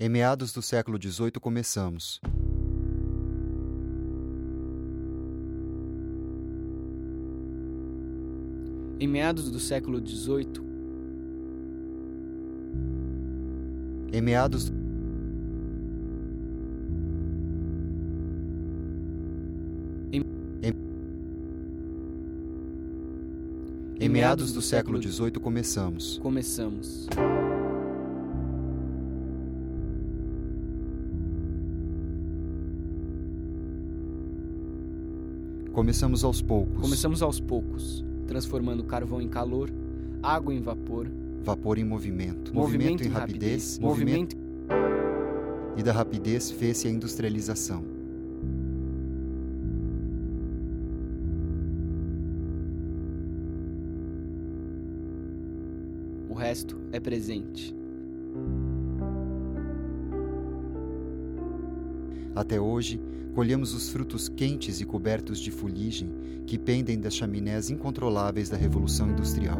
Em meados do século XVIII começamos. Em meados do século XVIII, Em meados Em- em, em meados do século XVIII começamos. começamos. Começamos aos poucos. Começamos aos poucos, transformando carvão em calor, água em vapor, Vapor em movimento. movimento, em rapidez. Movimento. movimento E da rapidez fez-se a industrialização. o resto é presente. Até hoje, colhemos os frutos quentes e cobertos de fuligem que pendem das chaminés incontroláveis da Revolução Industrial.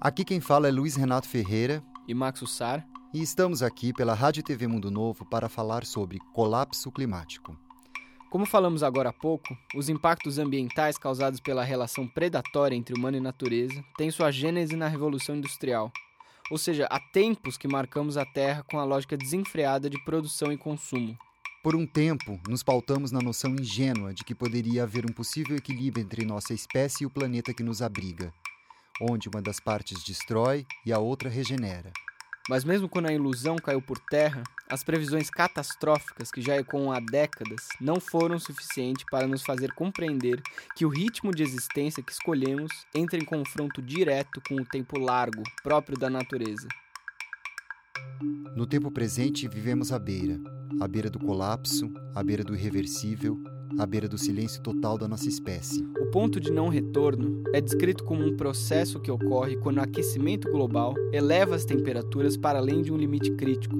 Aqui quem fala é Luiz Renato Ferreira E Max Ussar, e estamos aqui pela Rádio TV Mundo Novo para falar sobre colapso climático. como falamos agora há pouco, os impactos ambientais causados pela relação predatória entre humano e natureza têm sua gênese na Revolução Industrial. Ou seja, há tempos que marcamos a Terra com a lógica desenfreada de produção e consumo. Por um tempo, nos pautamos na noção ingênua de que poderia haver um possível equilíbrio entre nossa espécie e o planeta que nos abriga, onde uma das partes destrói e a outra regenera. Mas mesmo quando a ilusão caiu por terra, as previsões catastróficas que já ecoam há décadas não foram suficientes para nos fazer compreender que o ritmo de existência que escolhemos entra em confronto direto com o tempo largo próprio da natureza. No tempo presente, vivemos à beira à beira do colapso, à beira do irreversível, à beira do silêncio total da nossa espécie. O ponto de não retorno é descrito como um processo que ocorre quando o aquecimento global eleva as temperaturas para além de um limite crítico,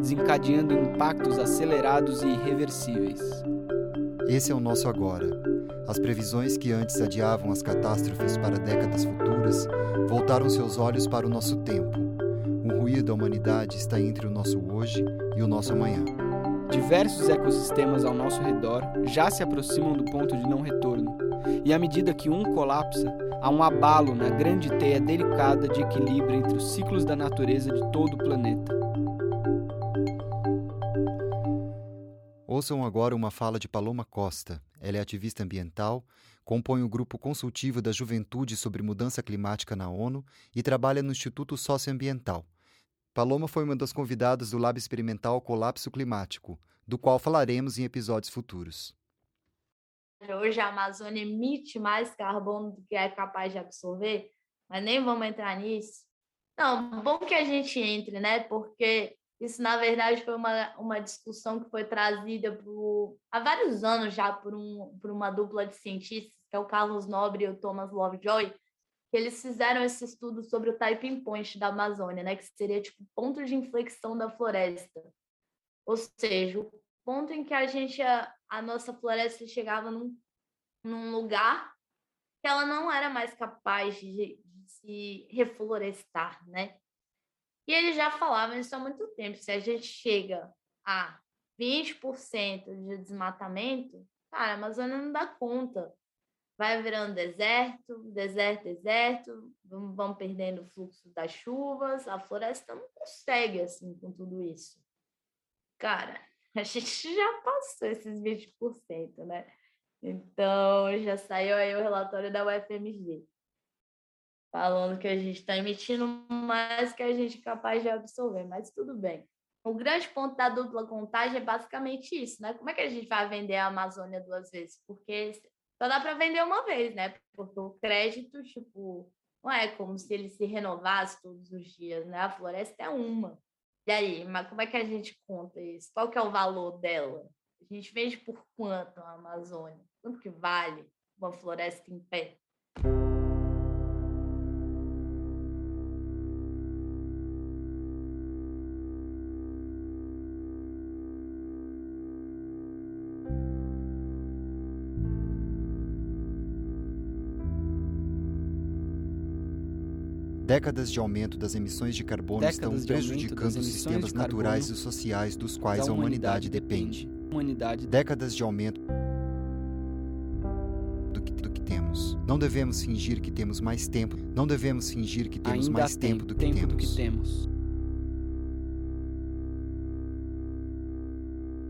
desencadeando impactos acelerados e irreversíveis. Esse é o nosso agora. As previsões que antes adiavam as catástrofes para décadas futuras voltaram seus olhos para o nosso tempo. O ruído da humanidade está entre o nosso hoje e o nosso amanhã. Diversos ecossistemas ao nosso redor já se aproximam do ponto de não retorno, e à medida que um colapsa, há um abalo na grande teia delicada de equilíbrio entre os ciclos da natureza de todo o planeta. Ouçam agora uma fala de Paloma Costa. Ela é ativista ambiental, compõe o grupo consultivo da Juventude sobre Mudança Climática na ONU e trabalha no Instituto Socioambiental. Paloma foi uma das convidadas do Lab Experimental Colapso Climático, do qual falaremos em episódios futuros. Hoje a Amazônia emite mais carbono do que é capaz de absorver, mas nem vamos entrar nisso. Não, bom que a gente entre, né? Porque isso, na verdade, foi uma, uma discussão que foi trazida por, há vários anos já por, um, por uma dupla de cientistas, que é o Carlos Nobre e o Thomas Lovejoy, eles fizeram esse estudo sobre o typing point da Amazônia, né? Que seria tipo ponto de inflexão da floresta. Ou seja, o ponto em que a gente, a, a nossa floresta chegava num, num lugar que ela não era mais capaz de, de se reflorestar, né? E eles já falavam isso há muito tempo. Se a gente chega a 20% de desmatamento, cara, a Amazônia não dá conta. Vai virando deserto, deserto, deserto, vamos perdendo o fluxo das chuvas, a floresta não consegue, assim, com tudo isso. Cara, a gente já passou esses 20%, né? Então, já saiu aí o relatório da UFMG, falando que a gente está emitindo mais que a gente é capaz de absorver, mas tudo bem. O grande ponto da dupla contagem é basicamente isso, né? Como é que a gente vai vender a Amazônia duas vezes? Porque só dá para vender uma vez, né? Porque o crédito, tipo, não é como se ele se renovasse todos os dias, né? A floresta é uma. E aí, mas como é que a gente conta isso? Qual que é o valor dela? A gente vende por quanto a Amazônia? Quanto que vale uma floresta em pé? Décadas de aumento das emissões de carbono Décadas estão prejudicando os sistemas naturais e sociais dos quais a humanidade depende. Humanidade Décadas de aumento do que, do que temos. Não devemos fingir que temos mais tempo. Não devemos fingir que temos ainda mais tem tempo do que tempo temos. do que temos.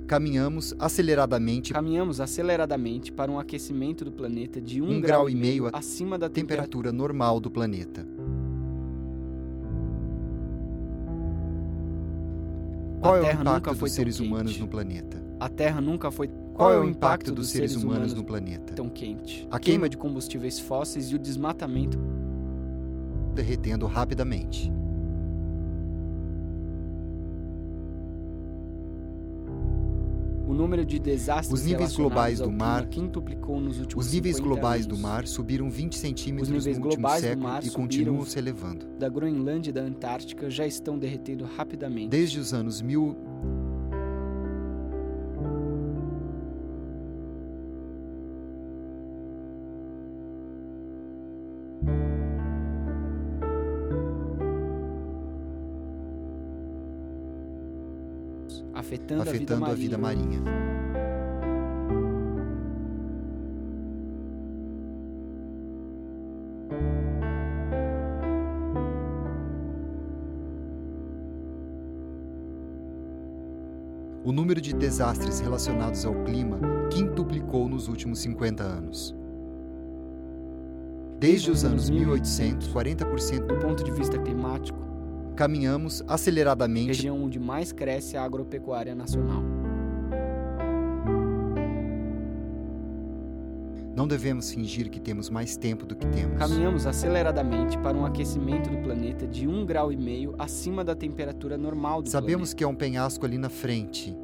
Caminhamos aceleradamente Caminhamos aceleradamente para um aquecimento do planeta de um, Um grau e meio acima da temperatura. temperatura normal do planeta. Qual é o Terra nunca impacto foi dos seres humanos no planeta? A Terra nunca foi. Qual é o impacto dos seres humanos no planeta? tão quente? A queima de combustíveis fósseis e o desmatamento Derretendo rapidamente. Número de desastres Os níveis globais do mar- quintuplicou nos últimos Os níveis 50 globais anos. do mar subiram 20 centímetros níveis no último globais do século mar e continuam se elevando. da Groenlândia e da Antártica já estão derretendo rapidamente. Desde os anos 1000, afetando, afetando a a vida vida marinha. marinha. O número de desastres relacionados ao clima quintuplicou nos últimos 50 anos. Desde os anos 1800, 40% Do ponto de vista climático, caminhamos aceleradamente região onde mais cresce a agropecuária nacional. Não devemos fingir que temos mais tempo do que temos. Caminhamos aceleradamente para um aquecimento do planeta de um grau e meio acima da temperatura normal do Sabemos que é um penhasco ali na frente.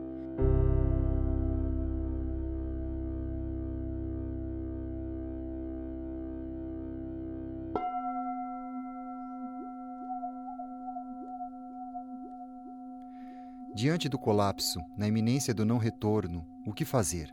Diante do colapso, na iminência do não retorno, o que fazer?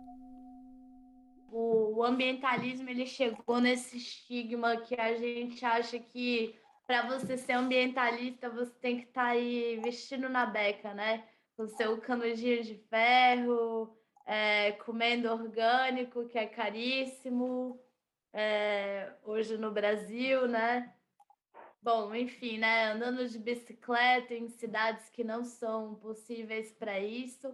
o ambientalismo ele chegou nesse estigma que a gente acha que para você ser ambientalista você tem que estar aí vestindo na beca, né? Com seu canudinho de ferro, é, comendo orgânico, que é caríssimo, é, hoje no Brasil, né? Bom, enfim, né? Andando de bicicleta em cidades que não são possíveis para isso.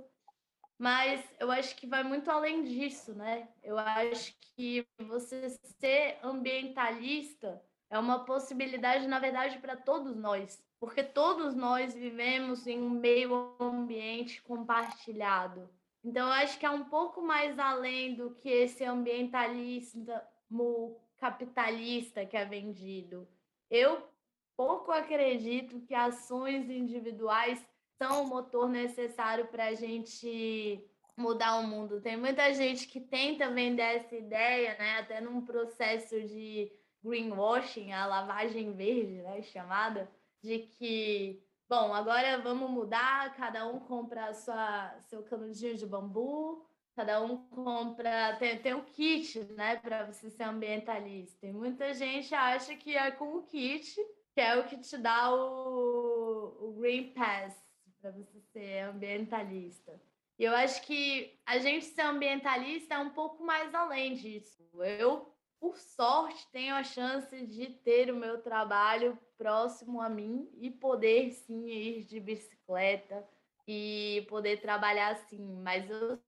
Mas eu acho que vai muito além disso, né? Eu acho que você ser ambientalista é uma possibilidade, na verdade, para todos nós, porque todos nós vivemos em um meio ambiente compartilhado. Então, eu acho que é um pouco mais além do que esse ambientalismo capitalista que é vendido. Eu pouco acredito que ações individuais são o motor necessário para a gente mudar o mundo. Tem muita gente que tenta vender essa ideia, né? Até num processo de greenwashing, a lavagem verde, né? Chamada, de que, bom, agora vamos mudar, cada um compra sua, seu canudinho de bambu, cada um compra. Tem, tem um kit, né? Para você ser ambientalista. E muita gente acha que é com o kit, que é o que te dá o, o Green Pass para você ser ambientalista. E eu acho que a gente ser ambientalista é um pouco mais além disso. Eu, por sorte, tenho a chance de ter o meu trabalho próximo a mim e poder sim ir de bicicleta e poder trabalhar assim. Mas eu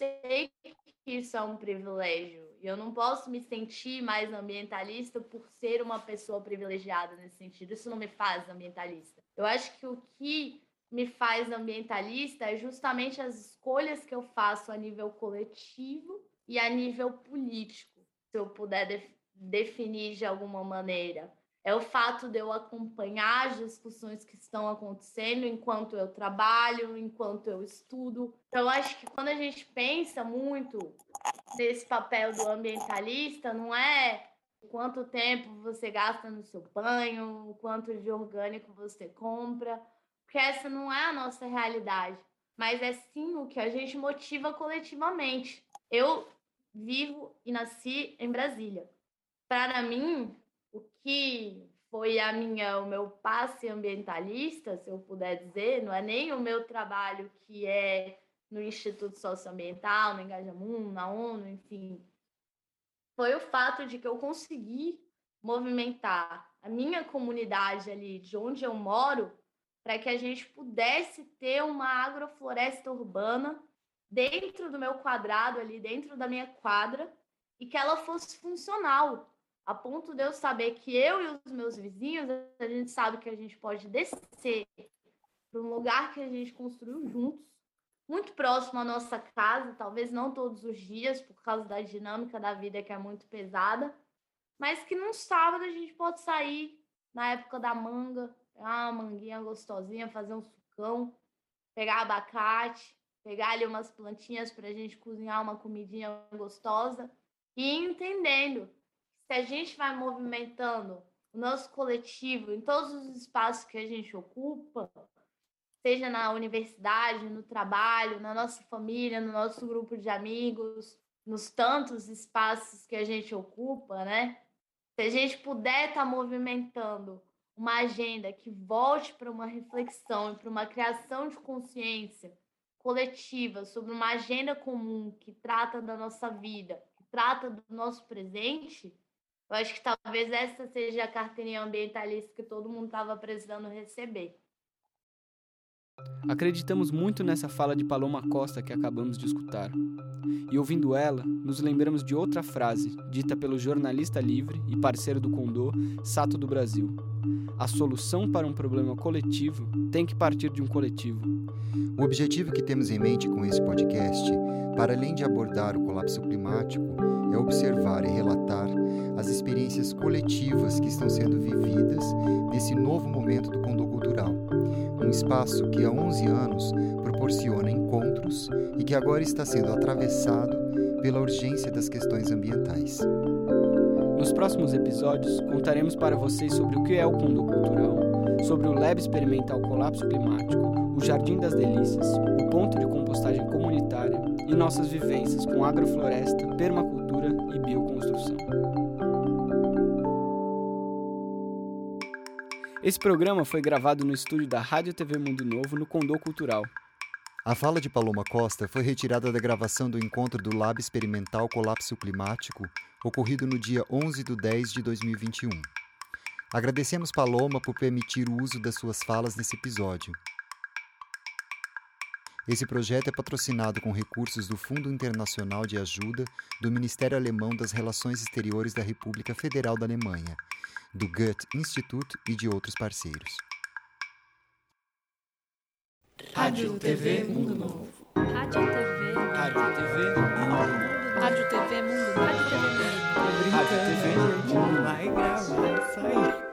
sei que isso é um privilégio. E eu não posso me sentir mais ambientalista por ser uma pessoa privilegiada nesse sentido. Isso não me faz ambientalista. Eu acho que o que me faz ambientalista é justamente as escolhas que eu faço a nível coletivo e a nível político, se eu puder def definir de alguma maneira. É o fato de eu acompanhar as discussões que estão acontecendo enquanto eu trabalho, enquanto eu estudo. Então, eu acho que quando a gente pensa muito nesse papel do ambientalista, não é quanto tempo você gasta no seu banho, quanto de orgânico você compra, porque essa não é a nossa realidade, mas é sim o que a gente motiva coletivamente. Eu vivo e nasci em Brasília. Para mim, o que foi a minha, o meu passe ambientalista, se eu puder dizer, não é nem o meu trabalho que é no Instituto Socioambiental, no Engajamum, na ONU, enfim. Foi o fato de que eu consegui movimentar a minha comunidade ali de onde eu moro para que a gente pudesse ter uma agrofloresta urbana dentro do meu quadrado ali, dentro da minha quadra, e que ela fosse funcional, a ponto de eu saber que eu e os meus vizinhos, a gente sabe que a gente pode descer para um lugar que a gente construiu juntos, muito próximo à nossa casa, talvez não todos os dias, por causa da dinâmica da vida que é muito pesada, mas que num sábado a gente pode sair na época da manga, pegar uma manguinha gostosinha, fazer um sucão, pegar abacate, pegar ali umas plantinhas para a gente cozinhar uma comidinha gostosa e entendendo se a gente vai movimentando o nosso coletivo em todos os espaços que a gente ocupa, seja na universidade, no trabalho, na nossa família, no nosso grupo de amigos, nos tantos espaços que a gente ocupa, né? Se a gente puder estar tá movimentando uma agenda que volte para uma reflexão e para uma criação de consciência coletiva sobre uma agenda comum que trata da nossa vida, que trata do nosso presente, eu acho que talvez essa seja a carteirinha ambientalista que todo mundo estava precisando receber. Acreditamos muito nessa fala de Paloma Costa que acabamos de escutar. E ouvindo ela, nos lembramos de outra frase dita pelo jornalista livre e parceiro do Condô, Sato do Brasil. A solução para um problema coletivo tem que partir de um coletivo. O objetivo que temos em mente com esse podcast, para além de abordar o colapso climático, é observar e relatar as experiências coletivas que estão sendo vividas nesse novo momento do Condô Cultural um espaço que há 11 anos proporciona encontros e que agora está sendo atravessado pela urgência das questões ambientais. Nos próximos episódios, contaremos para vocês sobre o que é o Condô Cultural, sobre o Lab Experimental Colapso Climático, o Jardim das Delícias, o ponto de compostagem comunitária e nossas vivências com agrofloresta, permacultura e bioconstrução. Esse programa foi gravado no estúdio da Rádio TV Mundo Novo, no Condô Cultural. A fala de Paloma Costa foi retirada da gravação do encontro do Lab Experimental Colapso Climático, ocorrido no dia 11 de 10 de 2021. Agradecemos Paloma por permitir o uso das suas falas nesse episódio. Esse projeto é patrocinado com recursos do Fundo Internacional de Ajuda do Ministério Alemão das Relações Exteriores da República Federal da Alemanha do Goethe Institut e de outros parceiros. Rádio TV Mundo Novo. Rádio TV. Rádio TV Mundo Novo. Rádio TV Mundo Novo. Rádio TV Mundo Novo. Rádio TV Mundo Novo. Vai gravar isso aí.